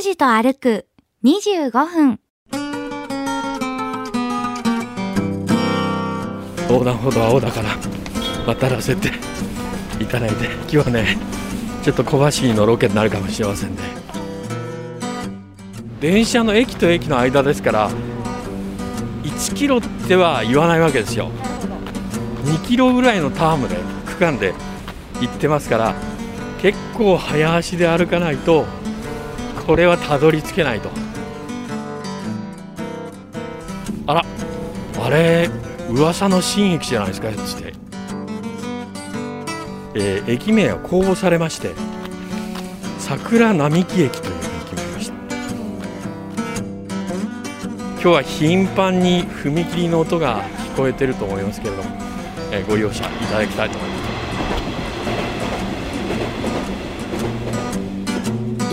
拓司と歩く25分。横断歩道青だから渡らせていただいて今日はねちょっと小走りのロケになるかもしれませんね電車の駅と駅の間ですから1キロっては言わないわけですよ2キロぐらいのタームで区間で行ってますから結構早足で歩かないとこれはたどり着けないと。あらあれ噂の新駅じゃないですかつって、えー、駅名は公募されまして桜並木駅というふうに決まりました。今日は頻繁に踏切の音が聞こえてると思いますけれども、えー、ご容赦いただきたいと思います。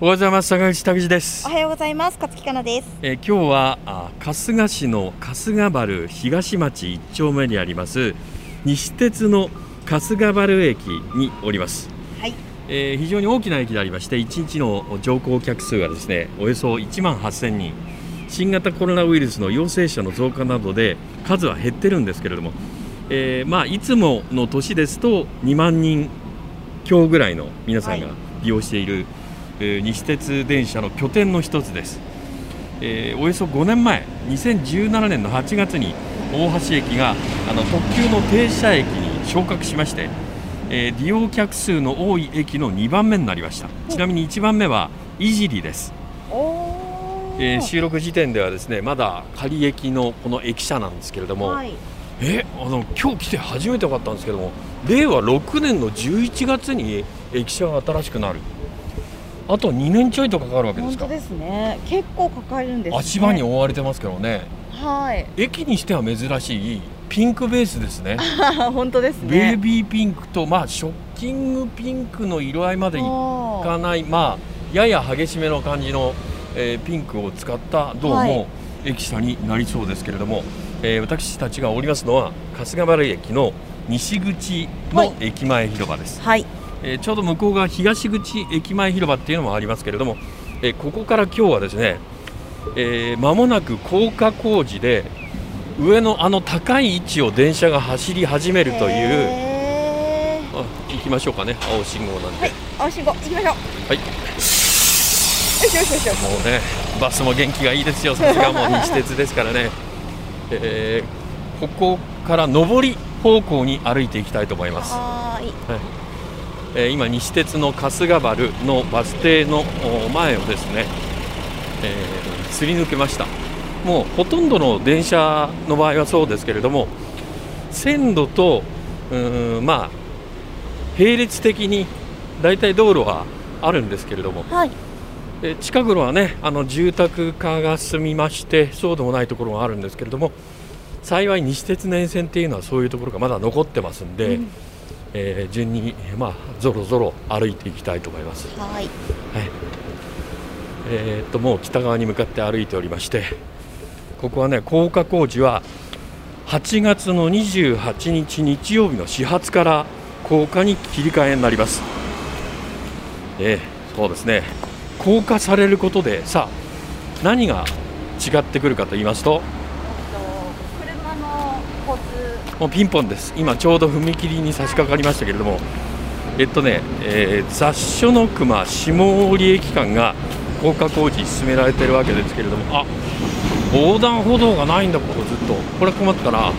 おはようございます。坂口拓司です。おはようございます。勝木かなです、えー、今日はあ春日市の春日原東町一丁目にあります西鉄の春日原駅におります。はい、えー、非常に大きな駅でありまして1日の乗降客数がですねおよそ1万8000人。新型コロナウイルスの陽性者の増加などで数は減ってるんですけれども、えー、まあいつもの年ですと2万人強ぐらいの皆さんが利用している、はいえー、西鉄電車の拠点の一つです、えー、およそ5年前2017年の8月に大橋駅があの特急の停車駅に昇格しまして、えー、利用客数の多い駅の2番目になりました。ちなみに1番目は井尻です。えー、収録時点ではですねまだ仮駅のこの駅舎なんですけれども、はい、えあの今日来て初めて分かったんですけども令和6年の11月に駅舎が新しくなるあと2年ちょいとかかるわけですか？本当ですね。結構かかるんです、ね、足場に覆われてますけどね。はい。駅にしては珍しいピンクベースですね。本当ですね。ベイビーピンクとまあショッキングピンクの色合いまでいかないまあやや激しめの感じの、えー、ピンクを使ったどうも駅舎になりそうですけれども、はい、えー、私たちがおりますのは春日原駅の西口の駅前広場です、はい、えー、ちょうど向こう側東口駅前広場っていうのもありますけれども、えー、ここから今日はですね、えー、間もなく高架工事で上のあの高い位置を電車が走り始めるというあ行きましょうかね青信号なんで、はい、青信号行きましょう。はい。よしよしよしもうねバスも元気がいいですよさすがもう西鉄ですからね、えー、ここから上り方向に歩いていきたいと思います。はいえ今西鉄の春日原のバス停の前をですね、えー、すり抜けました。もうほとんどの電車の場合はそうですけれども線路とうんまあ並列的に大体道路はあるんですけれども、はい、え近頃はねあの住宅化が進みましてそうでもないところがあるんですけれども幸い西鉄沿線っていうのはそういうところがまだ残ってますんで、うんえー、順に、まあ、ぞろぞろ歩いていきたいと思います。はい、はいえー、っともう北側に向かって歩いておりましてここはね高架工事は8月の28日日曜日の始発から高架に切り替えになります。えー、そうですね高架されることでさあ何が違ってくるかと言いますともうピンポンです。今ちょうど踏切に差し掛かりましたけれども。えっとね、えー、雑所の熊下織駅間が高架工事進められてるわけですけれども。あ横断歩道がないんだここ。ずっと。これは困ったな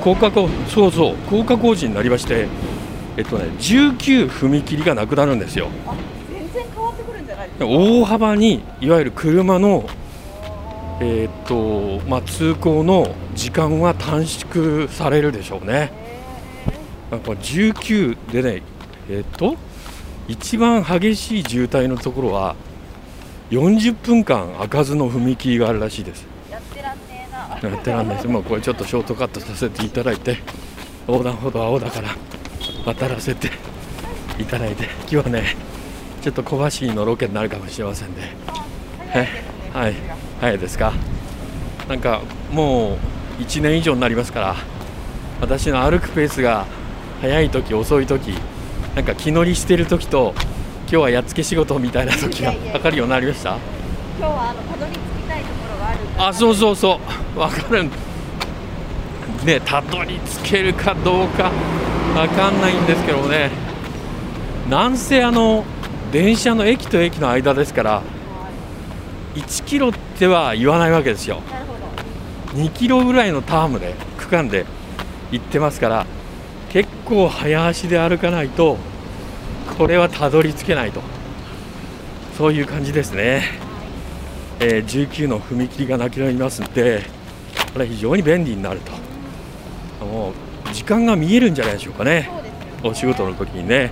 高架工そうそう高架工事になりましてえっとね19踏切がなくなるんですよ。全然変わってくるんじゃない大幅にいわゆる車のえー、っとまあ、通行の時間は短縮されるでしょうね。なんか19でね、え、っと一番激しい渋滞のところは40分間開かずの踏切があるらしいです。やってらんねえな。やってらんないですもうこれちょっとショートカットさせていただいて横断歩道青だから渡らせていただいて。今日はねちょっと小走りのロケになるかもしれませんね。はい。はい。早いですか？なんかもう1年以上になりますから私の歩くペースが速い時遅い時なんか気乗りしてる時と今日はやっつけ仕事みたいな時が分かるようになりました？今日はあのたどり着きたいところがあるあそうそうそう分かる。ねたどり着けるかどうか分かんないんですけどね。なんせあの電車の駅と駅の間ですから1キロっては言わないわけですよ。なるほど2キロぐらいのタームで区間で行ってますから結構早足で歩かないとこれはたどり着けないと。そういう感じですね、えー19の踏切がなくなりますんでこれ非常に便利になると。もう時間が見えるんじゃないでしょうかねそうですよね。お仕事の時にね。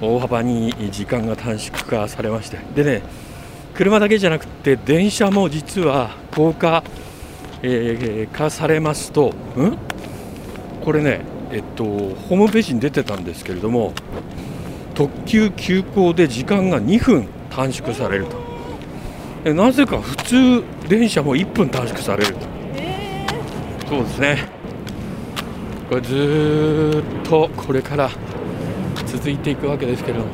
大幅に時間が短縮化されまして。でね車だけじゃなくて電車も実は高架、えー化されますとん？これねえっとホームページに出てたんですけれども特急急行で時間が2分短縮されると。えなぜか普通電車も1分短縮されると。えそうですね。これずーっとこれから続いていくわけですけれども。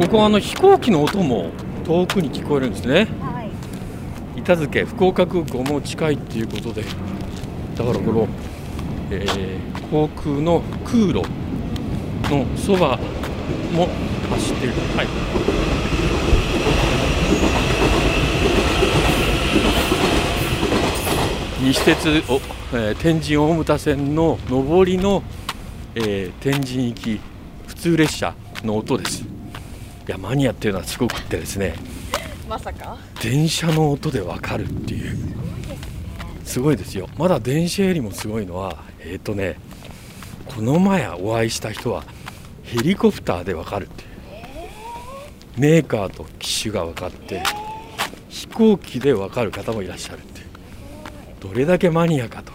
ここはあの飛行機の音も遠くに聞こえるんですね板付福岡空港も近いっていうことで。だからこの、えー航空の空路のそばも走っている。はい。西鉄お、えー天神大牟田線の上りの、えー天神行き普通列車の音です。いやマニアっていうのはすごくってですね。まさか？電車の音でわかるっていう。すごいですよ。まだ電車よりもすごいのはえっ、とねこの前お会いした人はヘリコプターでわかるっていう。メーカーと機種が分かって飛行機で分かる方もいらっしゃるっていう。どれだけマニアかと。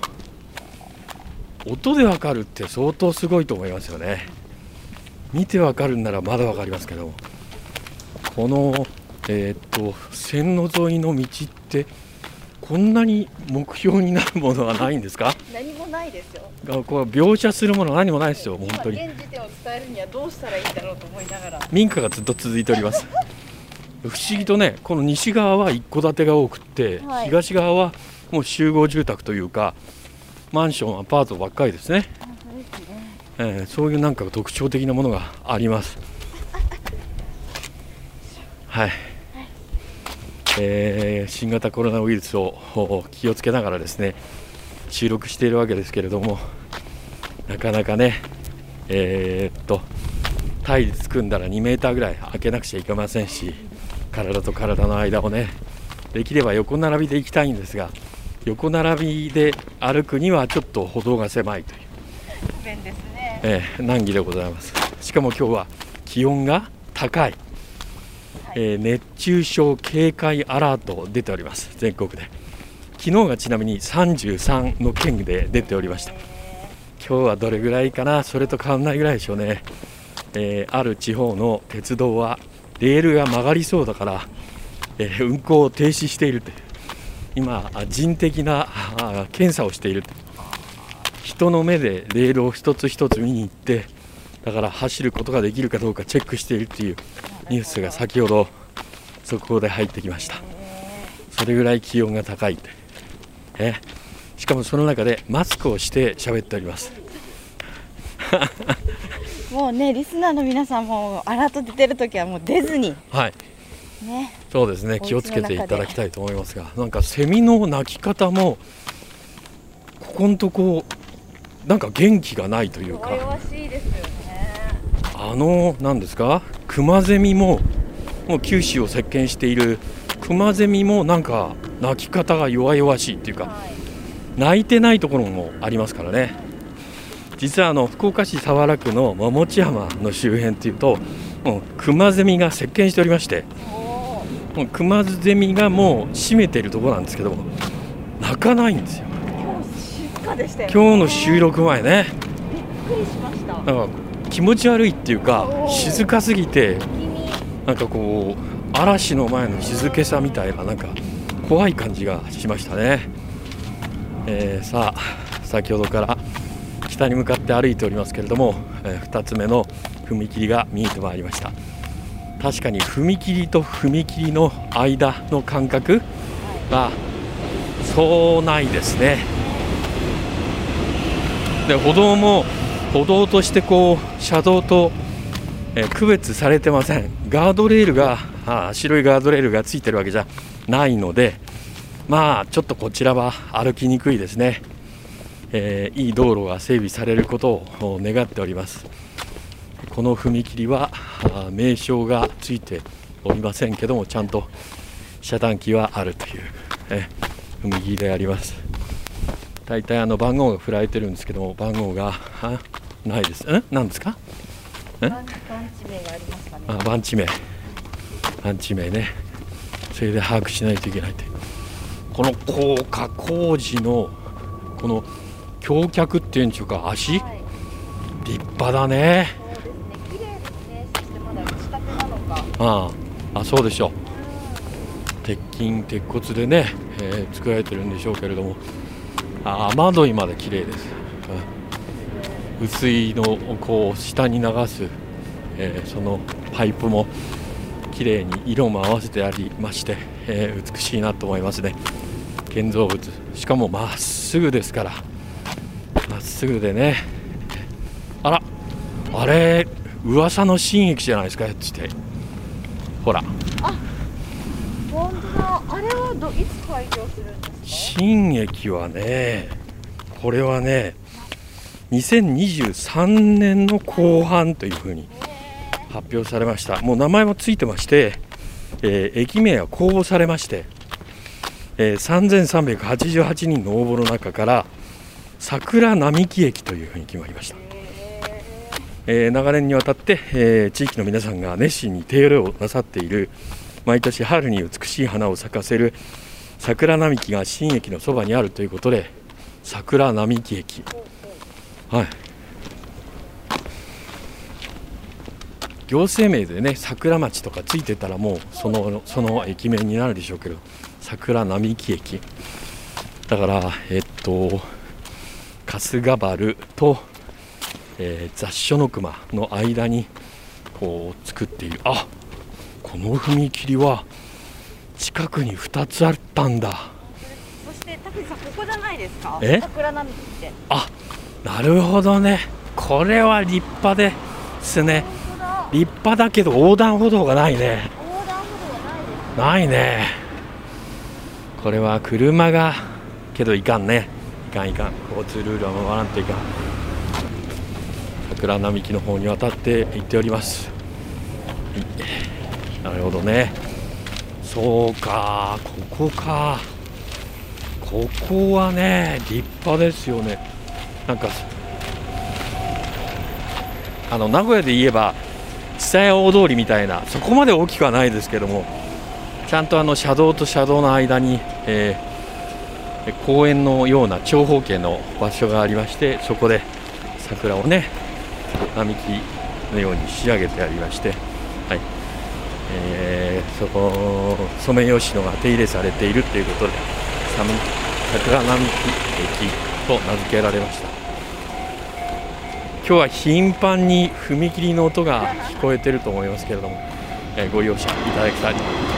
音で分かるって相当すごいと思いますよね。見て分かるんならまだ分かりますけどこのえーっと線路沿いの道ってこんなに目標になるものはないんですか？何もないですよ。あこう描写するもの何もないですよ本当に。今現時点を伝えるにはどうしたらいいんだろうと思いながら。民家がずっと続いております。不思議とねこの西側は一戸建てが多くって、はい。東側はもう集合住宅というかマンションアパートばっかりですね、そうですね。えーそういうなんか特徴的なものがあります。はい、えー新型コロナウイルスをお気をつけながらですね収録しているわけですけれどもなかなかねえーっとタイで組んだら2メーターぐらい開けなくちゃいけませんし体と体の間をねできれば横並びで行きたいんですが横並びで歩くにはちょっと歩道が狭いという。不便ですね。えー難儀でございます。しかも今日は気温が高い、え熱中症警戒アラート出ております。全国で。昨日がちなみに33の県で出ておりました。今日はどれぐらいかな？それと変わらないぐらいでしょうね、えーある地方の鉄道はレールが曲がりそうだから、えー運行を停止しているという。今人的な検査をしている人の目でレールを一つ一つ見に行ってだから走ることができるかどうかチェックしているという。ニュースが先ほど速報で入ってきました。それぐらい気温が高い。え？しかもその中でマスクをして喋っております。もうねリスナーの皆さんもアラート出てる時はもう出ずに。はい。ね。そうですね。気をつけていただきたいと思いますがなんかセミの鳴き方もここのとこなんか元気がないというか。いですよねあのなんですか？クマゼミももう九州を席巻しているクマゼミもなんか鳴き方が弱々しいっていうかはい。てないところもありますからね。実はあの福岡市早良区の桃地山の周辺というともうクマゼミが席巻しておりましてもうクマゼミがもう占めているところなんですけども鳴かないんですよ。今日の収録前ね。びっくりしました。なんか気持ち悪いっていうか静かすぎて君なんかこう嵐の前の静けさみたいななんか怖い感じがしましたね、えーさあ先ほどから北に向かって歩いておりますけれども、え2つ目の踏切が見えてまいりました。確かに踏切と踏切の間の間隔がそうないですね。で歩道も歩道としてこう車道とえー区別されてません。ガードレールがあー白いガードレールがついてるわけじゃないのでまあちょっとこちらは歩きにくいですね、えーいい道路が整備されることを願っております。この踏切は名称がついておりませんけどもちゃんと遮断機はあるという、え踏切であります。大体あの番号が振られてるんですけども番号があないです。ん何ですか？え？番番地名がありますかね。あ番地名。番地名ね。それで把握しないといけないって。この高架工事のこの橋脚っていうんでしょうか？足？はい。立派だね。そうですね。綺麗ですね。そしてまだ打ち立てなのか。ああ。あそうでしょう。鉄筋鉄骨でね、えー作られてるんでしょうけれどもあ雨どいまで綺麗です、うん。薄いのをこう下に流す、えーそのパイプも綺麗に色も合わせてありまして、えー美しいなと思いますね。建造物。しかもまっすぐですから。まっすぐでね。あら。あれ噂の新駅じゃないですかつって。ほら。本当だ。あれはどいつ開業するんですか？新駅はねこれはね2023年の後半というふうに発表されましたもう名前もついてまして、えー駅名は公募されまして、えー3388人の応募の中から桜並木駅というふうに決まりました、えー長年にわたって、えー地域の皆さんが熱心に手入れをなさっている毎年春に美しい花を咲かせる桜並木が新駅のそばにあるということで桜並木駅。はい。行政名でね桜町とかついてたらもうそのその駅名になるでしょうけど桜並木駅。だからえっと春日原と、えー雑所の熊の間にこう作っている。あこの踏切は近くに2つあったんだ。そして拓司さんここじゃないですか？え？桜並木って。あなるほどね。これは立派ですね。立派だけど横断歩道がないね。横断歩道はないです。ないね。これは車がけどいかんね。いかんいかん。交通ルールは守らんといかん。桜並木の方に渡って行っております、はい、なるほどね。そうかここか。ここはね立派ですよね。なんかあの名古屋で言えば蔦屋大通りみたいなそこまで大きくはないですけどもちゃんとあの車道と車道の間に、えー公園のような長方形の場所がありましてそこで桜をね並木のように仕上げてありまして、そこソメイヨシノが手入れされているということでさみ桜並木駅と名付けられました。今日は頻繁に踏切の音が聞こえていると思いますけれども、えご容赦いただきたい。と思いま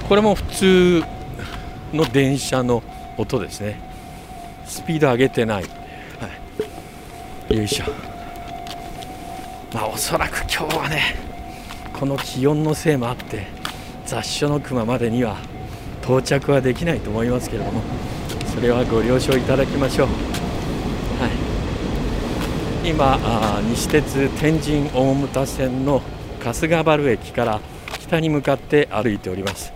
すこれも普通の電車の音ですね。スピード上げてない、はい、よいしょ。まあおそらく今日はねこの気温のせいもあって雑所の熊までには到着はできないと思いますけれどもそれはご了承いただきましょう、はい、今あ西鉄天神大牟田線の春日原駅から北に向かって歩いております。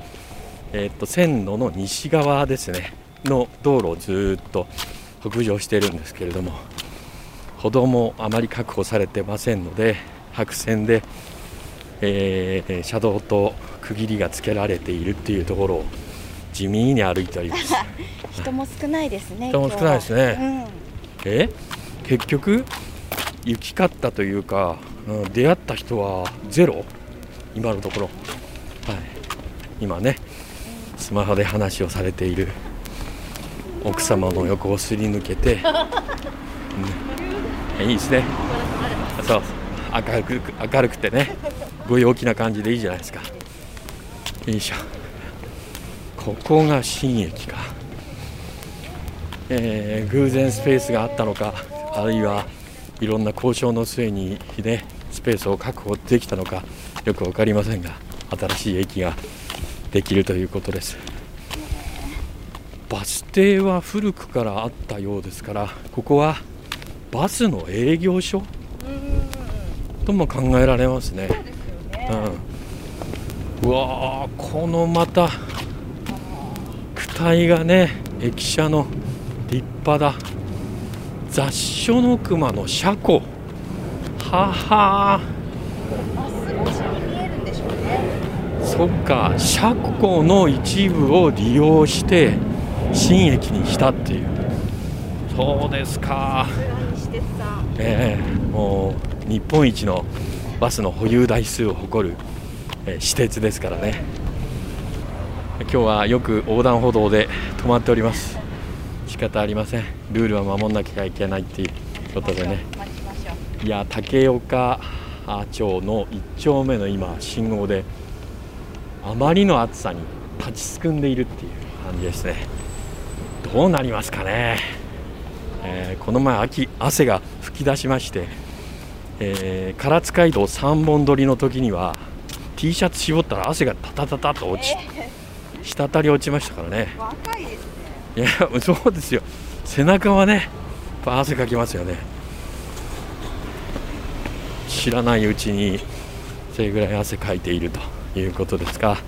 えーっと線路の西側ですね。の道路をずっと北上しているんですけれども。歩道もあまり確保されてませんので白線で、えー車道と区切りがつけられているっていうところを地味に歩いております。人も少ないですね。人も少ないですね。今日は。え？結局行き交ったというか、うん、出会った人はゼロ？今のところ、はい、今ねスマホで話をされている奥様の横をすり抜けて、いいですね。そう。明るく明るくてね。ご陽気な感じでいいじゃないですか。よいしょ。ここが新駅か。えー偶然スペースがあったのかあるいはいろんな交渉の末に、ね、スペースを確保できたのかよく分かりませんが新しい駅ができるということです。バス停は古くからあったようですからここはバスの営業所？とも考えられますね。うん、うわーこのまた躯体がね駅舎の立派だ。雑所の熊の車庫。ははそっか車庫の一部を利用して新駅にしたっていう。そうですかええもう日本一のバスの保有台数を誇る、えー私鉄ですからね。今日はよく横断歩道で止まっております。仕方ありません。ルールは守らなきゃいけないっていうことでね。いや竹岡町の1丁目の今信号であまりの暑さに立ちすくんでいるっていう感じですね。どうなりますかね、えーこの前秋汗が噴き出しまして、えー唐津街道3本撮りの時には T シャツ絞ったら汗がタタタタと落ち滴り落ちましたからね。若いですね。いやそうですよ。背中はね汗かきますよね。知らないうちにそれぐらい汗かいているということですが、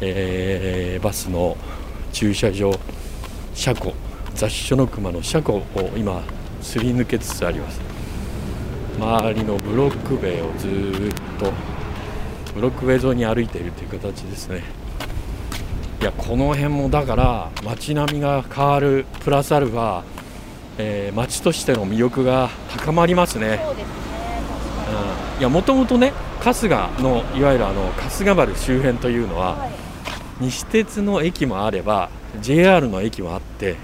えーバスの駐車場車庫雑所の熊の車庫を今すり抜けつつあります周りのブロック塀をずーっとブロック塀沿いに歩いているという形ですねいやこの辺もだから街並みが変わるプラスアルファ、えー街としての魅力が高まりますね。そうんいやもともとね春日のいわゆるあの春日原周辺というのは、はい。西鉄の駅もあれば JR の駅もあってに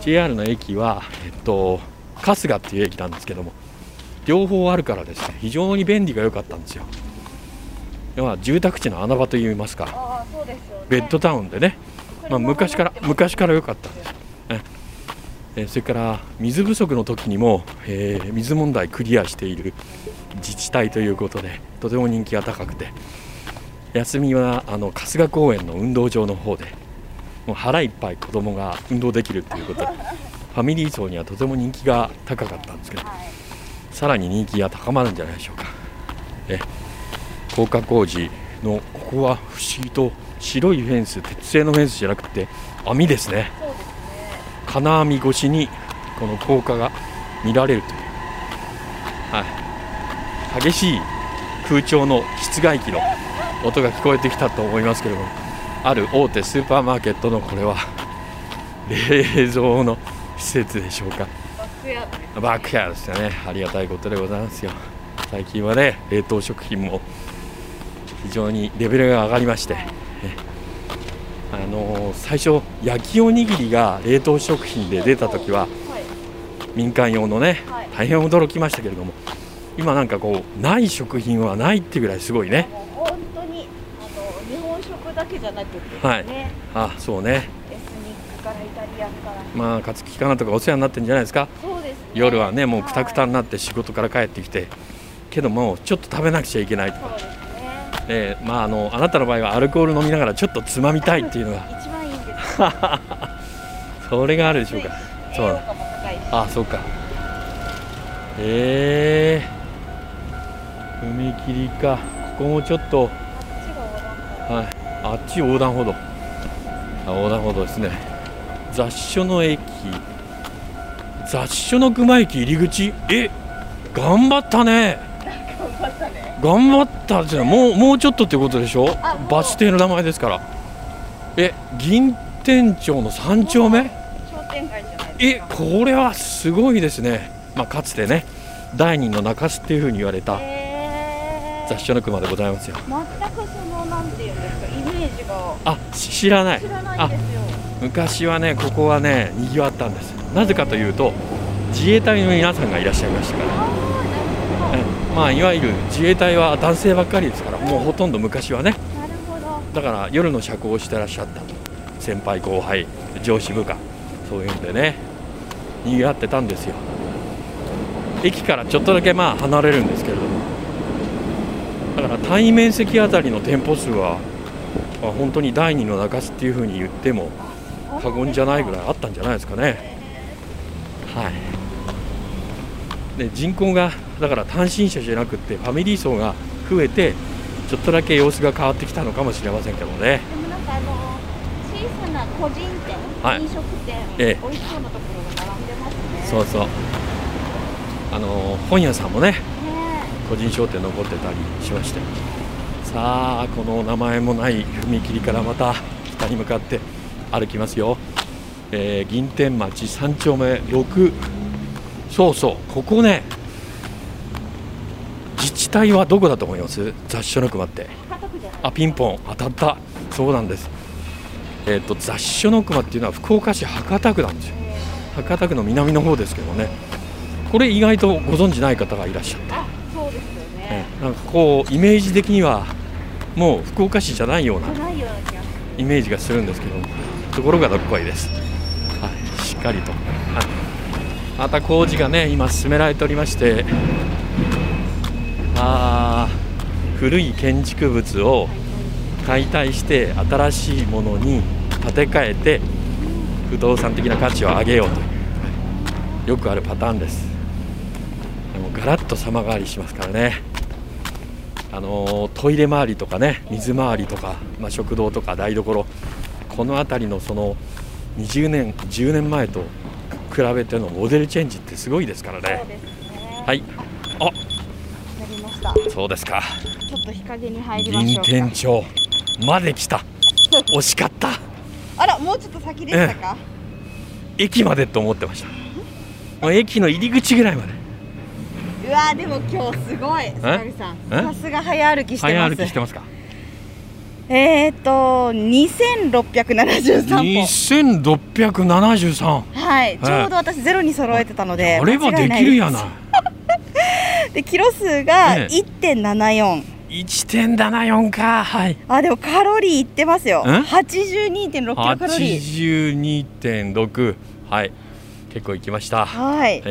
JR の駅は、えっと、春日っていう駅なんですけども両方あるからですね非常に便利が良かったんですよ。要は住宅地の穴場といいますか。ベッドタウンでね、まあ、昔から昔から良かったんです、ねえーそれから水不足の時にも、えー水問題クリアしている自治体ということでとても人気が高くて休みはあの春日公園の運動場の方でもう腹いっぱい子供が運動できるということでファミリー層にはとても人気が高かったんですけどはい。さらに人気が高まるんじゃないでしょうか。え高架工事のここは不思議と白いフェンス鉄製のフェンスじゃなくて網ですねですね。金網越しにこの高架が見られるという、はい、激しい空調の室外機の音が聞こえてきたと思いますけれどもある大手スーパーマーケットのこれは冷蔵の施設でしょうか。バックヤード。ですよね。ありがたいことでございますよ。最近はね冷凍食品も非常にレベルが上がりまして、ね。あのー最初焼きおにぎりが冷凍食品で出た時ははい。民間用のねはい。大変驚きましたけれども今なんかこうない食品はないってぐらいすごいねもう本当にあの日本食だけじゃなくてね、はい。あそうね。エスニックからイタリアンから。まあ勝木かなとかお世話になってるんじゃないですか？そうですね。夜はねもうくたくたにななって仕事から帰ってきて。けどもちょっと食べなくちゃいけないとそうですね。えーまあ、あのあなたの場合はアルコール飲みながらちょっとつまみたいっていうのが。一番いいんです それがあるでしょうか。そう。あそうか。え。ー、踏切か。ここもちょっと、はい、あっち横断歩道。横断歩道ですね。雑所の駅。雑所の熊駅入り口。え頑張ったね。頑張ったじゃもうもうちょっとってことでしょ？バス停の名前ですから。え銀天町の3丁目？商店街じゃないえこれはすごいですね、まあ、かつてね第二の中洲っていうふうに言われた。えー雑所の熊でございますよ。全くそのなんていうんですかイメージが。あし知らない。知らないんですよ。昔はねここはねにぎわったんです。なぜかというと自衛隊の皆さんがいらっしゃいましたから。まあいわゆる自衛隊は男性ばっかりですからもうほとんど昔はね。なるほど。だから夜の社交をしてらっしゃった。先輩後輩上司部下そういうんでねにぎわってたんですよ。駅からちょっとだけまあ離れるんですけれどもだから単位面積あたりの店舗数は、まあ、本当に第二の中洲っていうふうに言っても過言じゃないぐらいあったんじゃないですかね。はい。で人口がだから単身者じゃなくってファミリー層が増えてちょっとだけ様子が変わってきたのかもしれませんけどね。でもなんかあの小さな個人店、はい。飲食店、ええ美味しそうなところが並んでますね。そうそう。あの本屋さんもねね個人商店残ってたりしまして。さあこの名前もない踏切からまた北に向かって歩きますよ、えー銀天町3丁目6そうそうここね。自治体はどこだと思います？雑所の熊って。あピンポン。当たった。そうなんです。えっ、と雑所の熊っていうのは福岡市博多区なんですよ。博多区の南の方ですけどね。これ意外とご存知ない方がいらっしゃって、そうですよえね。えなんかこうイメージ的にはもう福岡市じゃないような。イメージがするんですけどところがどっこいです、はい、しっかりと、はい、また工事がね今進められておりましてあー古い建築物を解体して新しいものに建て替えて不動産的な価値を上げようというよくあるパターンですガラッと様変わりしますからね。あのートイレ周りとかね水回りとか、まあ、食堂とか台所。この辺りのその20年10年前と比べてのモデルチェンジってすごいですからね。ね。はい。あなりました。そうですか。ちょっと日陰に入りまし銀ょうか。天町。まで来た。惜しかった。あら、もうちょっと先でしたか？駅までと思ってました。もう駅の入り口ぐらいまでうわーでも今日すごい、坂口さん。え？さすが早歩きして早ます。歩きしてますか？えーっと、二千六百七十三歩。2673はい、ちょうど私ゼロに揃えてたので。あればできるやな で、キロ数がええ一点七四。1.74かはいあ、でもカロリーいってますよ。ん八十二点六キロカロリー。82.6はい結構行きました、はい。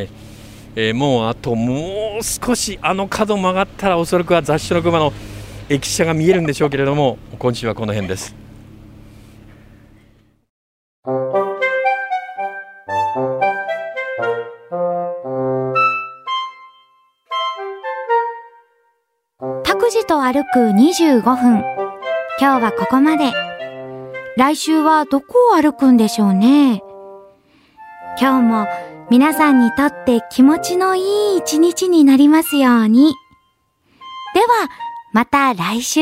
えーもうあともう少しあの角曲がったらおそらくは雑誌の熊の駅舎が見えるんでしょうけれども今週はこの辺ですと歩く25分。今日はここまで。来週はどこを歩くんでしょうね。今日も皆さんにとって気持ちのいい一日になりますように。では、また来週。